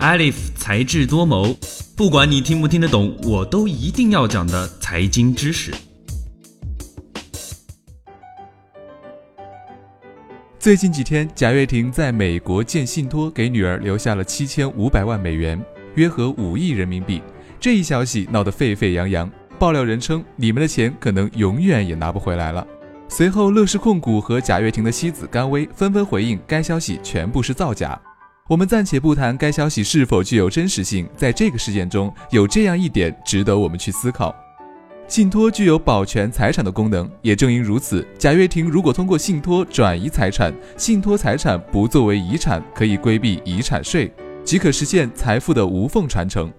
Alif 才智多谋，不管你听不听得懂，我都一定要讲的财经知识。最近几天，贾跃亭在美国建信托，给女儿留下了七千五百万美元，约合五亿人民币。这一消息闹得沸沸扬扬，爆料人称：“你们的钱可能永远也拿不回来了。”随后，乐视控股和贾跃亭的妻子甘薇纷纷回应，该消息全部是造假。我们暂且不谈该消息是否具有真实性，在这个事件中有这样一点值得我们去思考。信托具有保全财产的功能，也正因如此，贾跃亭如果通过信托转移财产，信托财产不作为遗产，可以规避遗产税，即可实现财富的无缝传承。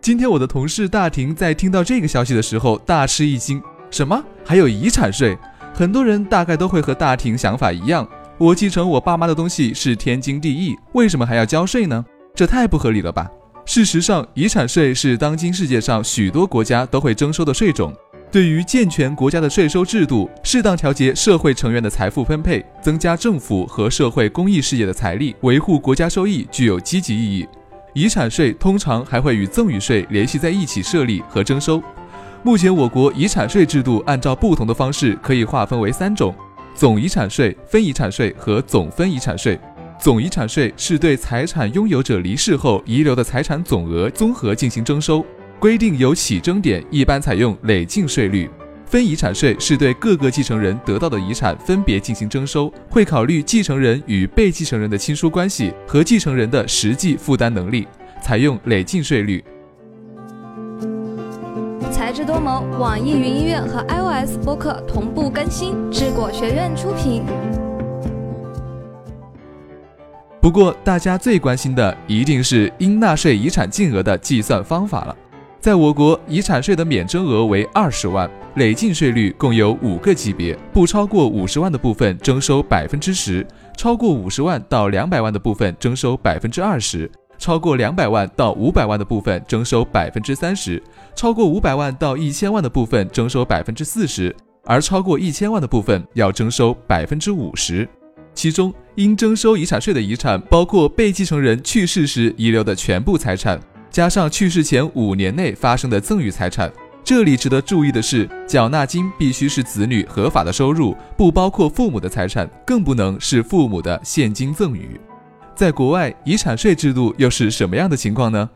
今天我的同事大婷在听到这个消息的时候大吃一惊，什么还有遗产税？很多人大概都会和大婷想法一样，我继承我爸妈的东西是天经地义，为什么还要交税呢？这太不合理了吧！事实上，遗产税是当今世界上许多国家都会征收的税种。对于健全国家的税收制度，适当调节社会成员的财富分配，增加政府和社会公益事业的财力，维护国家收益，具有积极意义。遗产税通常还会与赠与税联系在一起设立和征收。目前，我国遗产税制度按照不同的方式可以划分为三种：总遗产税、分遗产税和总分遗产税。总遗产税是对财产拥有者离世后遗留的财产总额综合进行征收，规定有起征点，一般采用累进税率。分遗产税是对各个继承人得到的遗产分别进行征收，会考虑继承人与被继承人的亲疏关系和继承人的实际负担能力，采用累进税率。智多谋，网易云音乐和 iOS 播客同步更新，智果学院出品。不过，大家最关心的一定是应纳税遗产净额的计算方法了。在我国，遗产税的免征额为二十万，累进税率共有五个级别，不超过五十万的部分征收百分之十，超过五十万到两百万的部分征收百分之二十，超过两百万到五百万的部分征收百分之三十，超过五百万到一千万的部分征收百分之四十，而超过一千万的部分要征收百分之五十。其中，应征收遗产税的遗产包括被继承人去世时遗留的全部财产，加上去世前五年内发生的赠与财产。这里值得注意的是，缴纳金必须是子女合法的收入，不包括父母的财产，更不能是父母的现金赠与。在国外，遗产税制度又是什么样的情况呢？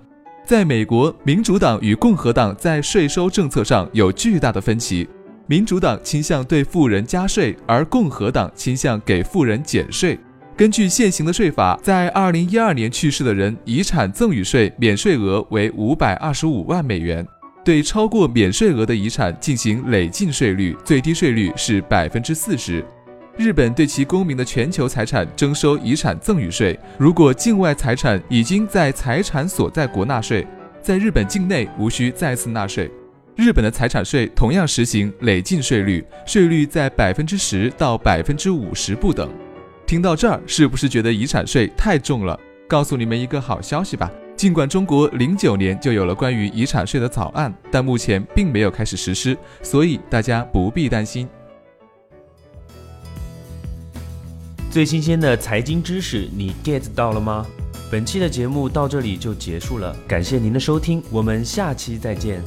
在美国，民主党与共和党在税收政策上有巨大的分歧。民主党倾向对富人加税，而共和党倾向给富人减税。根据现行的税法，在二零一二年去世的人，遗产赠与税免税额为五百二十五万美元。对超过免税额的遗产进行累进税率，最低税率是百分之四十。日本对其公民的全球财产征收遗产赠与税，如果境外财产已经在财产所在国纳税，在日本境内无需再次纳税。日本的财产税同样实行累进税率，税率在百分之十到百分之五十不等。听到这儿，是不是觉得遗产税太重了？告诉你们一个好消息吧，尽管中国零九年就有了关于遗产税的草案，但目前并没有开始实施，所以大家不必担心。最新鲜的财经知识，你 get 到了吗？本期的节目到这里就结束了，感谢您的收听，我们下期再见。